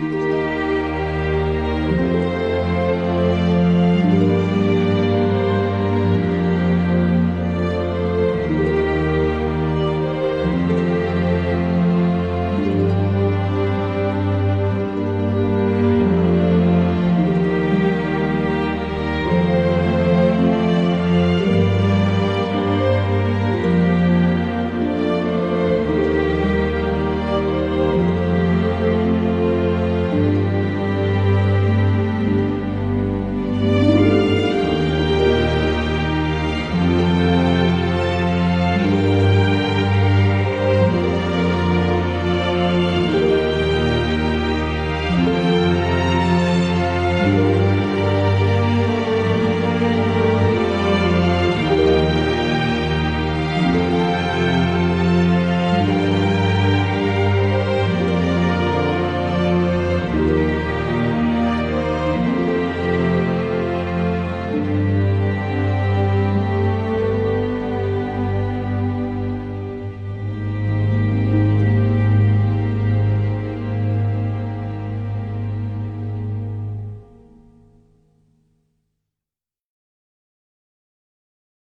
Bye.